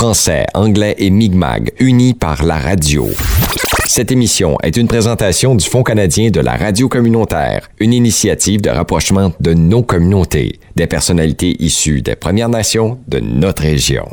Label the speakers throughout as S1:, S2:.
S1: français, anglais et Mi'kmaq, unis par la radio. Cette émission est une présentation du Fonds canadien de la radio communautaire, une initiative de rapprochement de nos communautés, des personnalités issues des Premières Nations de notre région.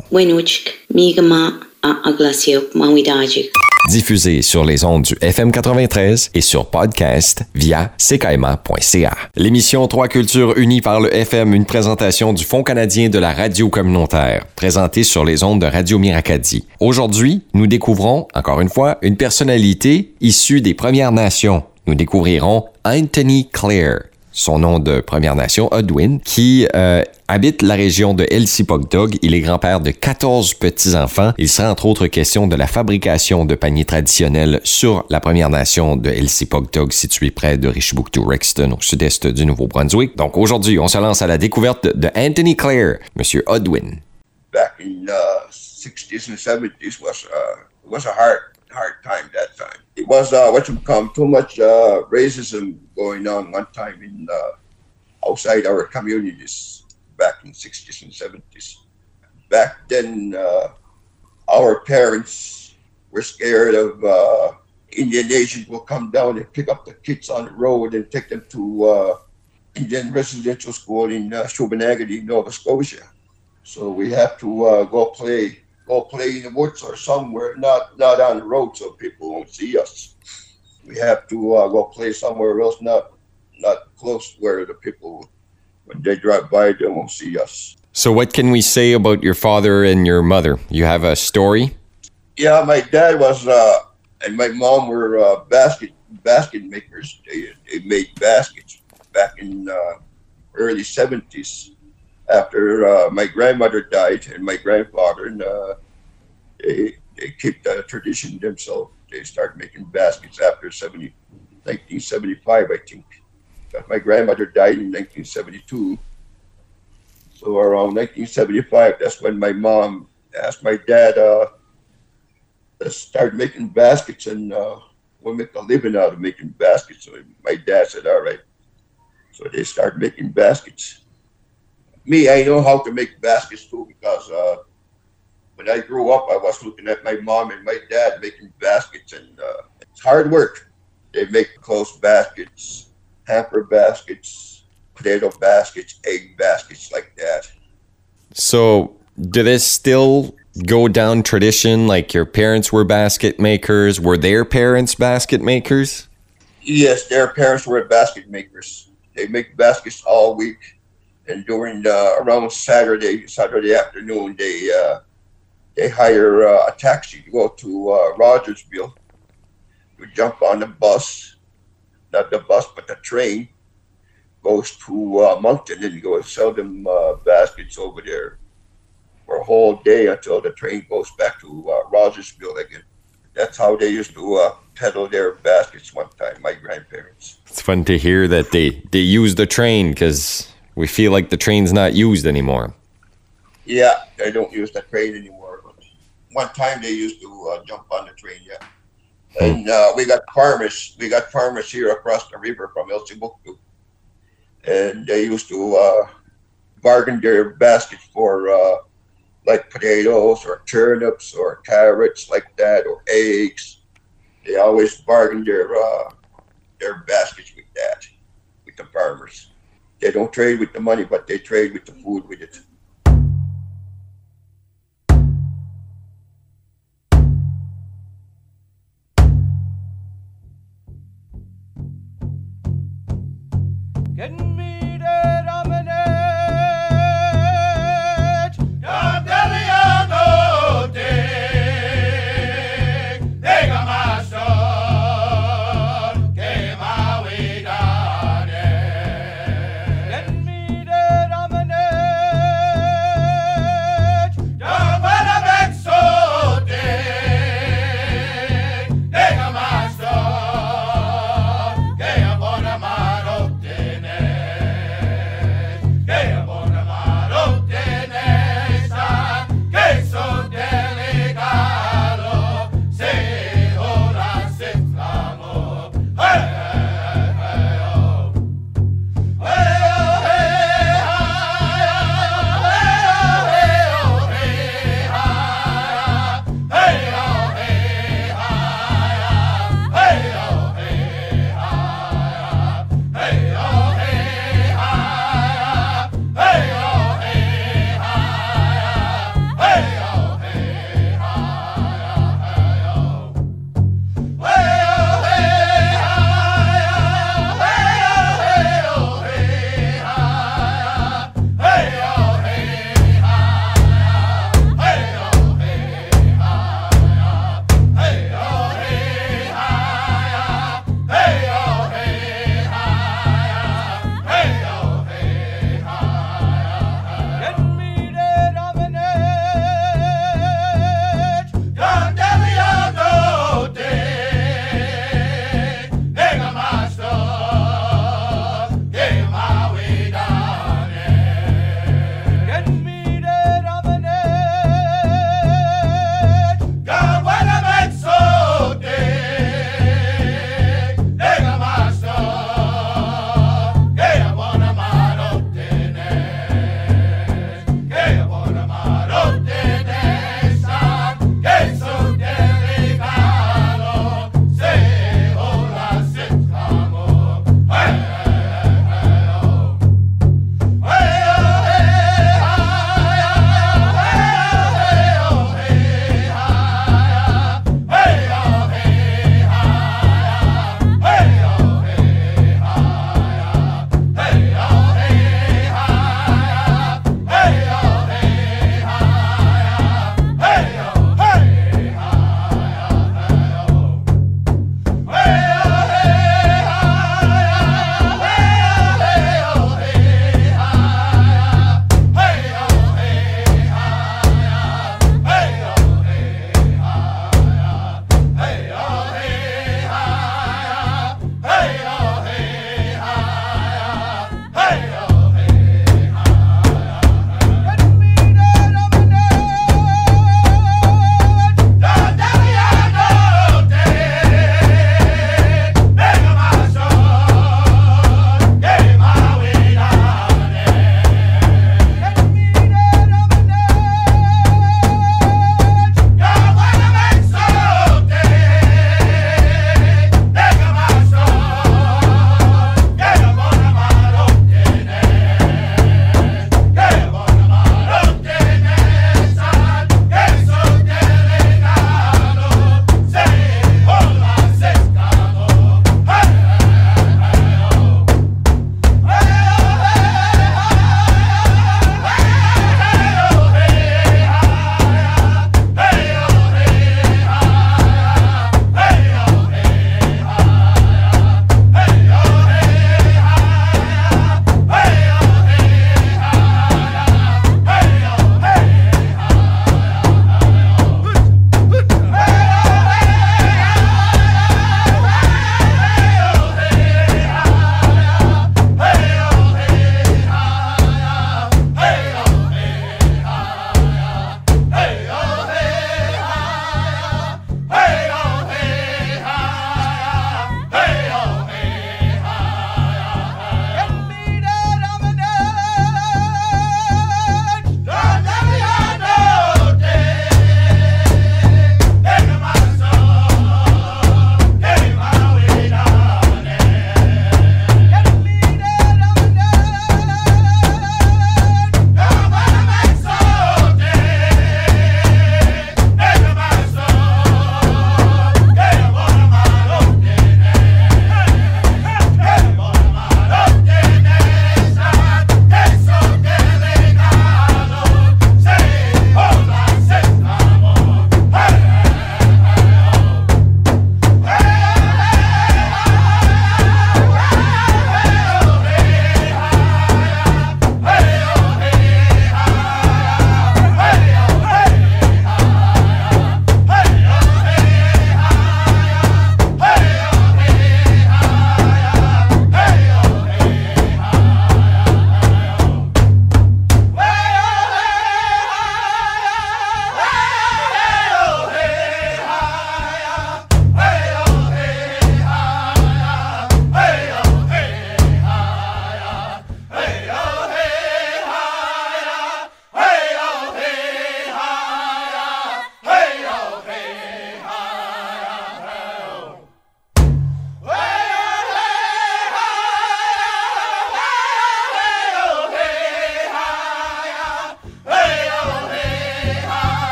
S2: Mi'kmaq, Aglaciok, Mawidajik.
S1: Diffusée sur les ondes du FM 93 et sur podcast via ckaima.ca. L'émission Trois cultures unies par le FM, une présentation du Fonds canadien de la radio communautaire, présentée sur les ondes de Radio Miracadi. Aujourd'hui, nous découvrons, encore une fois, une personnalité issue des Premières Nations. Nous découvrirons Anthony Clare, son nom de Première Nation, Odwin, qui euh, habite la région de Elsipogdog. Il est grand-père de 14 petits-enfants. Il sera entre autres question de la fabrication de paniers traditionnels sur la Première Nation de Elsipogdog, située près de Richbouctou-Rexton, au sud-est du Nouveau-Brunswick. Donc aujourd'hui, on se lance à la découverte de Anthony Clare, Monsieur Odwin.
S3: Back in uh, 60s and 70s was, uh, was a hard time that time. It was uh, what you call too much uh, racism going on one time in uh, outside our communities back in 60s and 70s. Back then, uh, our parents were scared of uh, Indian agents will come down and pick up the kids on the road and take them to uh, Indian residential school in uh, Shubenacadie, Nova Scotia. So we have to go play go play in the woods or somewhere, not not on the road, so people won't see us. We have to uh, go play somewhere else, not not close where the people when they drive by they won't see us.
S1: So what can we say about your father and your mother? You have a story?
S3: Yeah, my dad was uh, and my mom were uh, basket basket makers. They, they made baskets back in uh, early seventies. After uh, my grandmother died and my grandfather, and uh, they they kept the tradition themselves. They started making baskets after 70, 1975, I think. But my grandmother died in 1972. So around 1975, that's when my mom asked my dad uh, to start making baskets and uh, we'll make a living out of making baskets. So my dad said, all right. So they started making baskets. Me, I know how to make baskets too because uh, when I grew up, I was looking at my mom and my dad making baskets, and uh, it's hard work. They make clothes baskets, hamper baskets, potato baskets, egg baskets, like that.
S1: So, do this still go down tradition? Like your parents were basket makers? Were their parents basket makers?
S3: Yes, their parents were basket makers. They make baskets all week, and during the, around Saturday, Saturday afternoon, they uh, they hire uh, a taxi to go to uh, Rogersville. You jump on the bus, not the bus, but the train goes to uh, Moncton and go sell them uh, baskets over there for a whole day until the train goes back to uh, Rogersville again. That's how they used to uh, peddle their baskets one time, my grandparents.
S1: It's fun to hear that they, they use the train because we feel like the train's not used anymore.
S3: Yeah, they don't use the train anymore. But one time they used to uh, jump on the train, yeah. And uh, we got farmers. We got farmers here across the river from El Chibuktu. And they used to uh, bargain their baskets for uh, like potatoes or turnips or carrots like that or eggs. They always bargain their uh, their baskets with that, with the farmers. They don't trade with the money, but they trade with the food with it.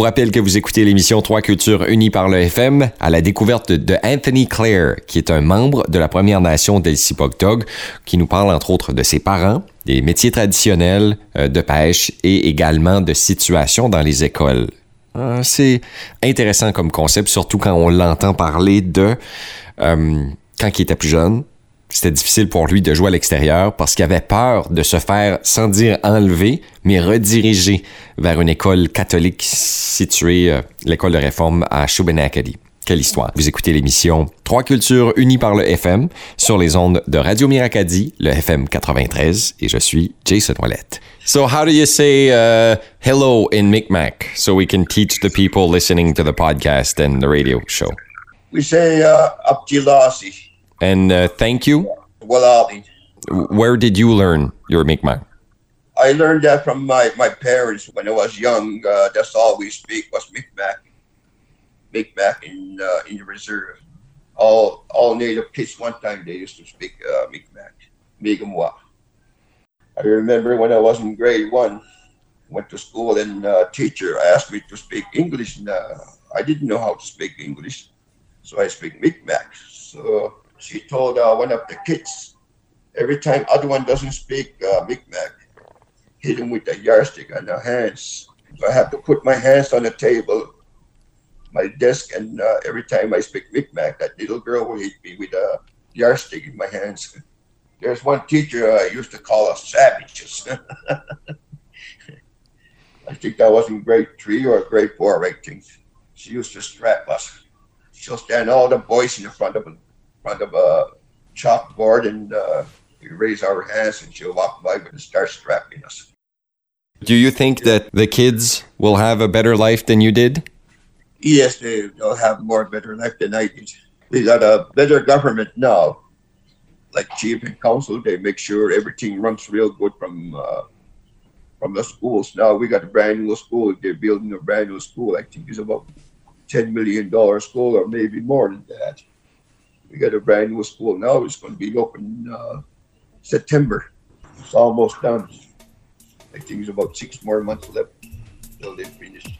S1: Vous rappelle que vous écoutez l'émission Trois Cultures Unies par le FM à la découverte de Anthony Clare, qui est un membre de la Première Nation d'Elsipogtog, qui nous parle entre autres de ses parents, des métiers traditionnels euh, de pêche et également de situations dans les écoles. Euh, C'est intéressant comme concept, surtout quand on l'entend parler de euh, quand il était plus jeune. C'était difficile pour lui de jouer à l'extérieur parce qu'il avait peur de se faire, sans dire enlever, mais rediriger vers une école catholique située, euh, l'école de réforme à Shubenacadie. Quelle histoire. Vous écoutez l'émission Trois cultures unies par le FM sur les ondes de Radio Miracadie, le FM 93, et je suis Jason Ouellette. So how do you say uh, hello in Micmac so we can teach the people listening to the podcast and the radio show?
S3: We say uh,
S1: And uh, thank you.
S3: Well, Walali.
S1: Where did you learn your Mi'kmaq?
S3: I learned that from my, my parents when I was young. Uh, that's all we speak was Mi'kmaq. Micmac in uh, in the reserve. All all native kids one time they used to speak uh, Micmac, Mi'kmaq. I remember when I was in grade one, went to school and uh, teacher asked me to speak English. And, uh, I didn't know how to speak English, so I speak Mi'kmaq. So she told uh, one of the kids, every time other one doesn't speak uh, Micmac, hit him with a yardstick on the hands. So I have to put my hands on the table, my desk, and uh, every time I speak Micmac, that little girl will hit me with a yardstick in my hands. There's one teacher I used to call us savages. I think that was in grade three or grade four, I think. She used to strap us. She'll stand all the boys in the front of a front of a chalkboard and uh, we raise our hands and she'll walk by and start strapping us.
S1: Do you think that the kids will have a better life than you did?
S3: Yes, they, they'll have more better life than I did. We got a better government now. Like chief and council, they make sure everything runs real good from uh, from the schools. Now we got a brand new school. They're building a brand new school. I think it's about ten million dollar school or maybe more than that. We got a brand new school now. It's going to be open uh, September. It's almost done. I think it's about six more months left till they finish.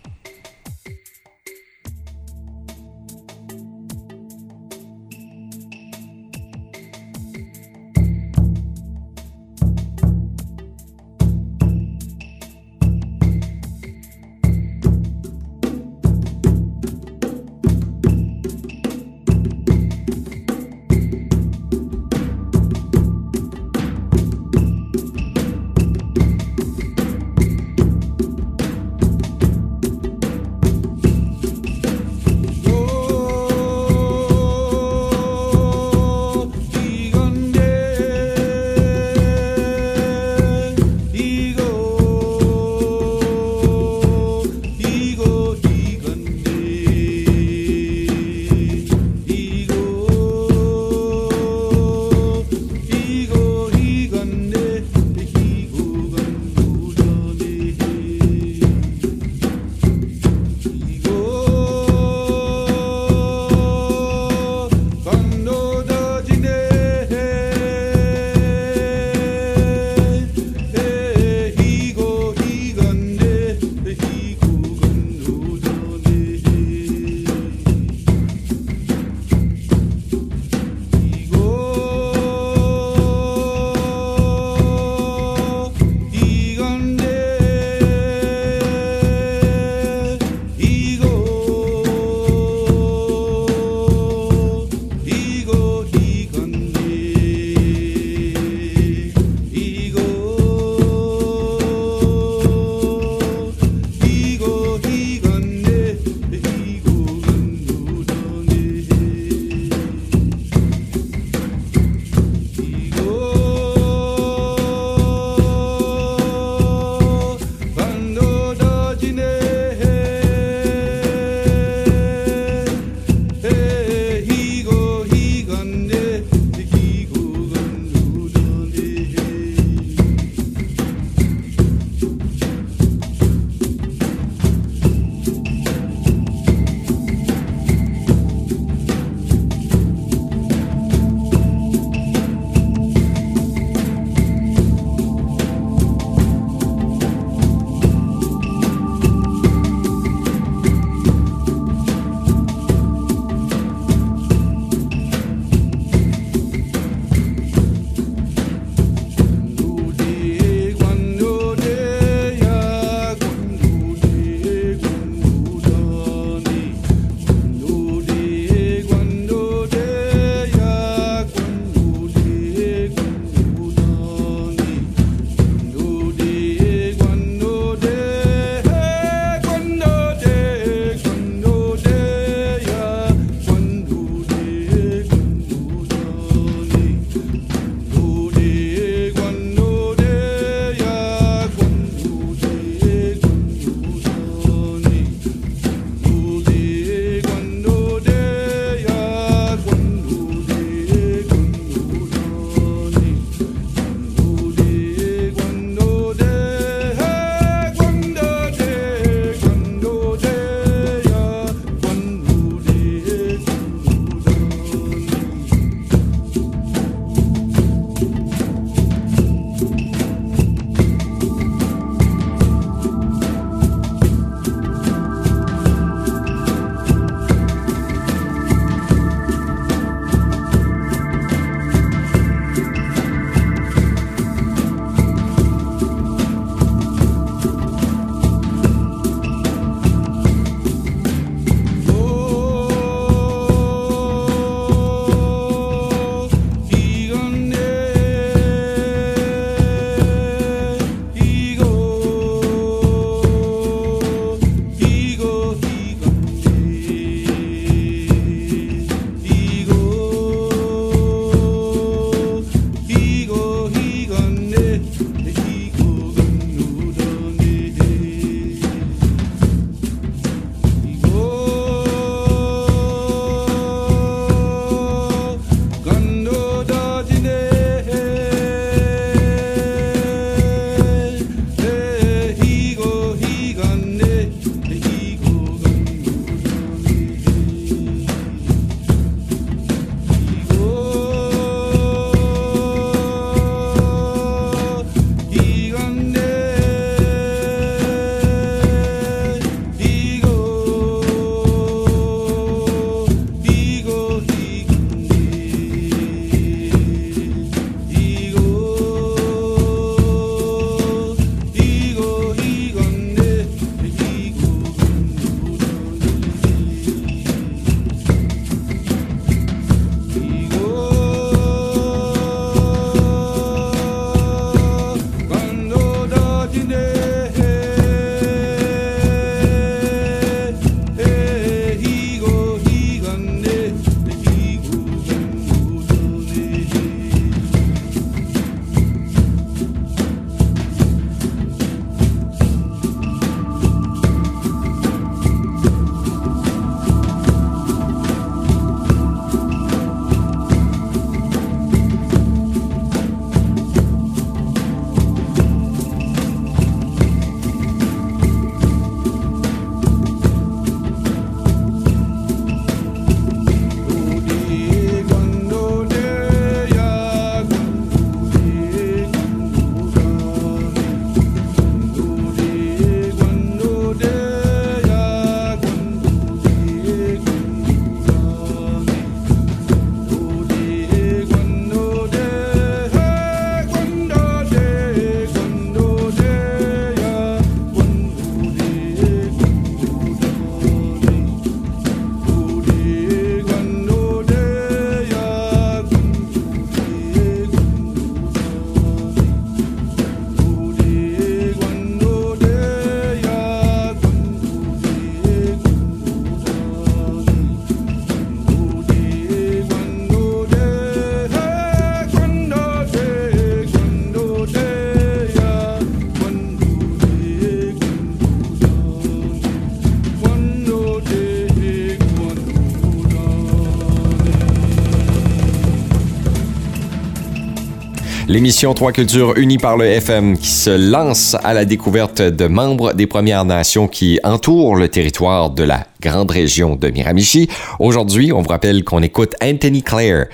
S1: L'émission Trois Cultures unies par le FM qui se lance à la découverte de membres des Premières Nations qui entourent le territoire de la grande région de Miramichi. Aujourd'hui, on vous rappelle qu'on écoute Anthony Clare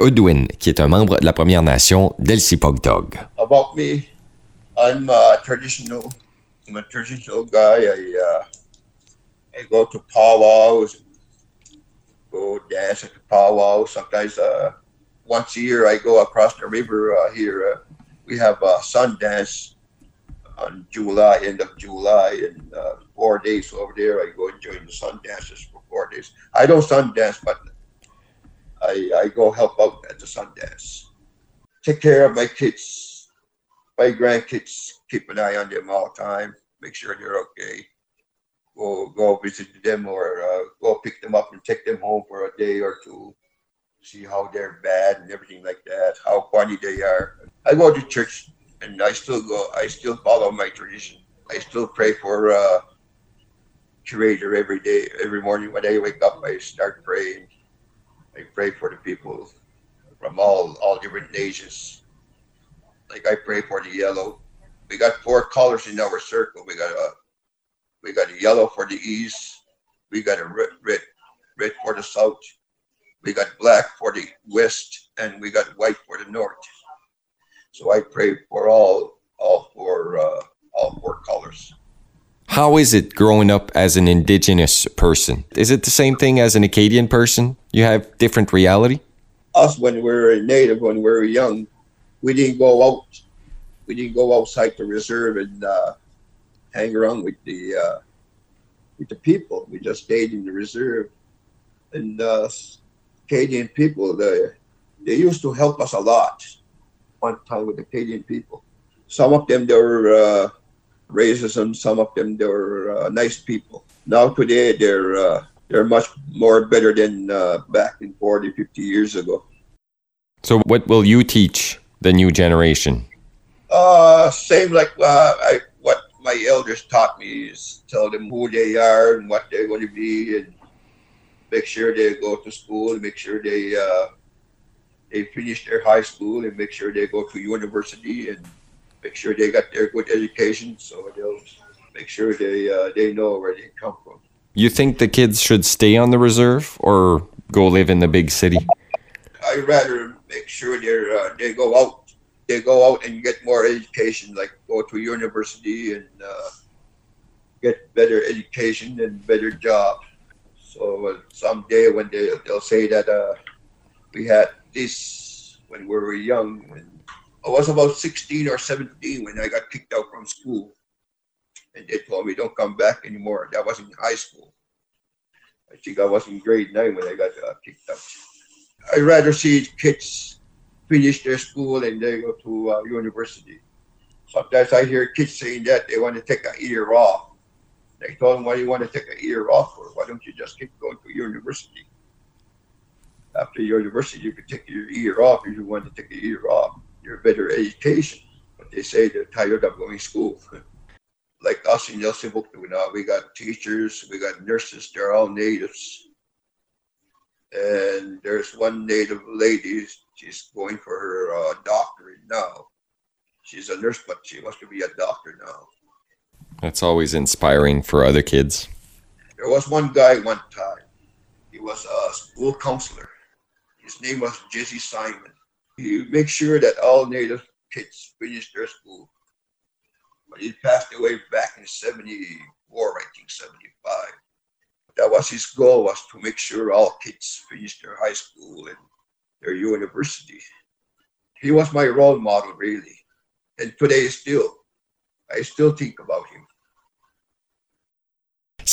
S1: Udwin, qui est un membre de la Première Nation d'Elsipogdog.
S3: About me, I'm a traditional. I'm a traditional guy. I uh, I go to powwows, go dance at the. Sometimes uh, once a year I go across the river uh, here. Uh, we have a sun dance on July, end of July, and uh, four days over there. I go and join the sun dances for four days. I don't sun dance, but I, I go help out at the sun dance. Take care of my kids, my grandkids. Keep an eye on them all the time. Make sure they're okay. Go go visit them or uh, go pick them up and take them home for a day or two. See how they're bad and everything like that. How funny they are. I go to church and I still go. I still follow my tradition. I still pray for uh, Creator every day, every morning when I wake up. I start praying. I pray for the people from all all different nations. Like I pray for the yellow. We got four colors in our circle. We got a we got a yellow for the east. We got a red red red for the south. We got black for the west, and we got white for the north. So I pray for all all four uh, all four colors.
S1: How is it growing up as an indigenous person? Is it the same thing as an Acadian person? You have different reality?
S3: Us when we were native, when we were young, we didn't go out. We didn't go outside the reserve and uh, hang around with the uh, with the people. We just stayed in the reserve. And uh, Canadian people, they they used to help us a lot. One time with the Canadian people, some of them they were uh, racism. Some of them they were uh, nice people. Now today they're uh, they're much more better than uh, back in 40, 50 years ago.
S1: So, what will you teach the new generation?
S3: Uh, same like uh, I, what my elders taught me is tell them who they are and what they're going to be, and make sure they go to school, make sure they uh, they finish their high school, and make sure they go to university, and make sure they got their good education, so they'll make sure they uh, they know where they come from.
S1: You think the kids should stay on the reserve or go live in the big city?
S3: I rather make sure they uh, they go out, they go out and get more education, like go to university and uh, get better education and better job. So someday when they they'll say that uh, we had this when we were young, when I was about sixteen or seventeen when I got kicked out from school, and they told me don't come back anymore. That was in high school. I think I was in grade nine when I got uh, kicked out. I'd rather see kids finish their school and they go to uh, university. Sometimes I hear kids saying that they want to take a year off. They told him, "Why do you want to take a year off for? Why don't you just keep going to your university? After your university, you could take your year off if you want to take a year off. You're better education." But they say they're tired of going to school. like us in Yosibuktu now, we got teachers, we got nurses. They're all natives and there's one native lady she's going for her uh, doctorate now she's a nurse but she wants to be a doctor now
S1: That's always inspiring for other kids.
S3: there was one guy one time he was a school counselor his name was jesse simon he makes sure that all native kids finish their school but he passed away back in 74 i think 75 that was his goal was to make sure all kids finish their high school and their university. He was my role model really. And today still, I still think about him.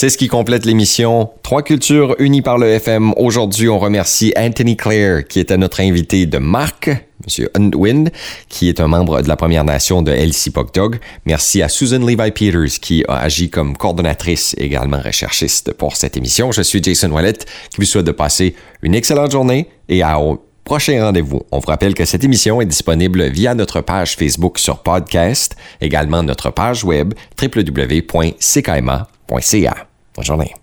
S1: C'est ce qui complète l'émission Trois cultures unies par le FM. Aujourd'hui, on remercie Anthony Clare, qui était notre invité de marque, Monsieur Unwind, qui est un membre de la Première Nation de LC Dog. Merci à Susan Levi Peters, qui a agi comme coordonnatrice et également recherchiste pour cette émission. Je suis Jason Wallet, qui vous souhaite de passer une excellente journée et à prochain rendez-vous. On vous rappelle que cette émission est disponible via notre page Facebook sur podcast, également notre page web www.ckma.ca. 我找你